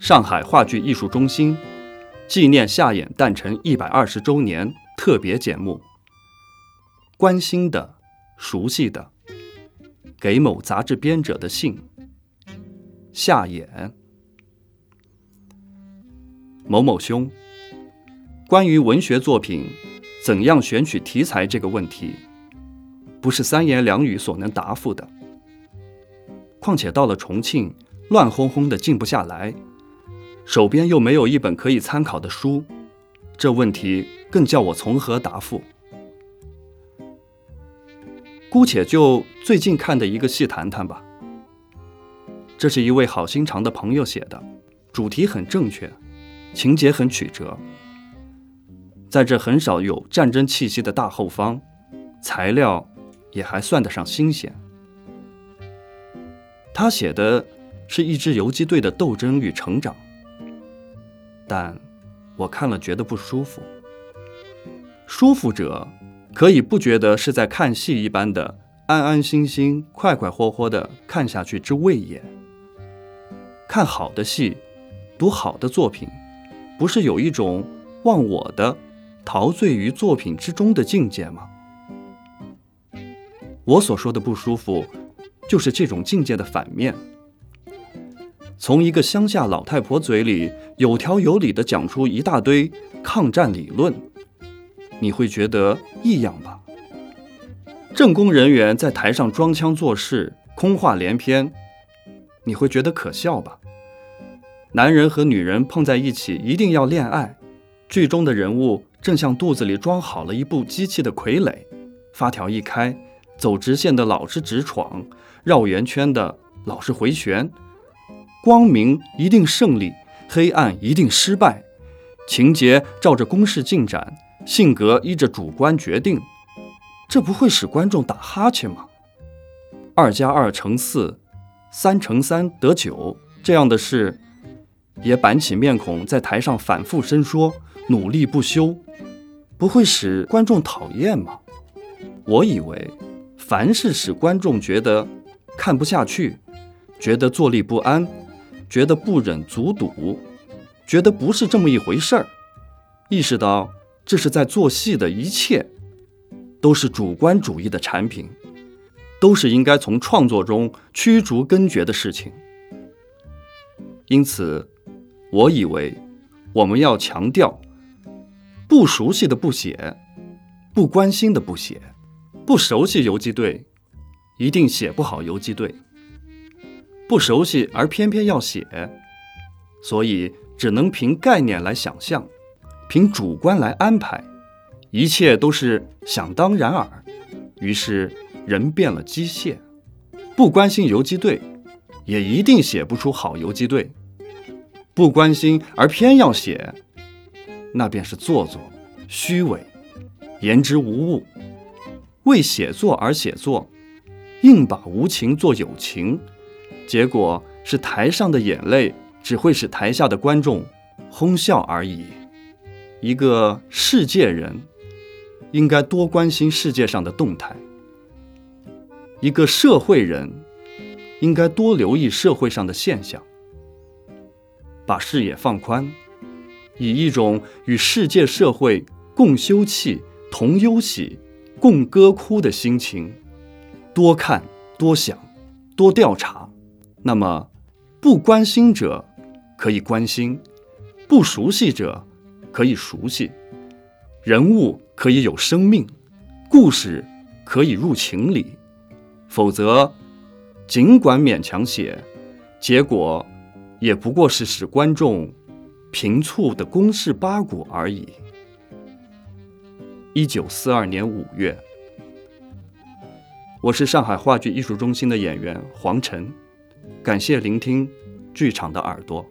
上海话剧艺术中心纪念夏衍诞辰一百二十周年特别节目。关心的、熟悉的，给某杂志编者的信。夏衍，某某兄，关于文学作品怎样选取题材这个问题，不是三言两语所能答复的。况且到了重庆，乱哄哄的静不下来，手边又没有一本可以参考的书，这问题更叫我从何答复？姑且就最近看的一个戏谈谈吧。这是一位好心肠的朋友写的，主题很正确，情节很曲折。在这很少有战争气息的大后方，材料也还算得上新鲜。他写的是一支游击队的斗争与成长，但我看了觉得不舒服。舒服者可以不觉得是在看戏一般的安安心心、快快活活的看下去之谓也。看好的戏，读好的作品，不是有一种忘我的、陶醉于作品之中的境界吗？我所说的不舒服，就是这种境界的反面。从一个乡下老太婆嘴里有条有理地讲出一大堆抗战理论，你会觉得异样吧？政工人员在台上装腔作势、空话连篇，你会觉得可笑吧？男人和女人碰在一起一定要恋爱，剧中的人物正像肚子里装好了一部机器的傀儡，发条一开，走直线的老是直闯，绕圆圈的老是回旋。光明一定胜利，黑暗一定失败。情节照着公式进展，性格依着主观决定，这不会使观众打哈欠吗？二加二乘四，三乘三得九，这样的事。也板起面孔在台上反复伸说，努力不休，不会使观众讨厌吗？我以为，凡是使观众觉得看不下去，觉得坐立不安，觉得不忍卒睹，觉得不是这么一回事儿，意识到这是在做戏的一切，都是主观主义的产品，都是应该从创作中驱逐根绝的事情。因此。我以为我们要强调，不熟悉的不写，不关心的不写，不熟悉游击队，一定写不好游击队。不熟悉而偏偏要写，所以只能凭概念来想象，凭主观来安排，一切都是想当然耳。于是人变了机械，不关心游击队，也一定写不出好游击队。不关心而偏要写，那便是做作、虚伪、言之无物。为写作而写作，硬把无情做有情，结果是台上的眼泪只会使台下的观众哄笑而已。一个世界人应该多关心世界上的动态，一个社会人应该多留意社会上的现象。把视野放宽，以一种与世界社会共休憩、同忧喜、共歌哭的心情，多看、多想、多调查。那么，不关心者可以关心，不熟悉者可以熟悉，人物可以有生命，故事可以入情理。否则，尽管勉强写，结果。也不过是使观众平促的公事八股而已。一九四二年五月，我是上海话剧艺术中心的演员黄晨，感谢聆听剧场的耳朵。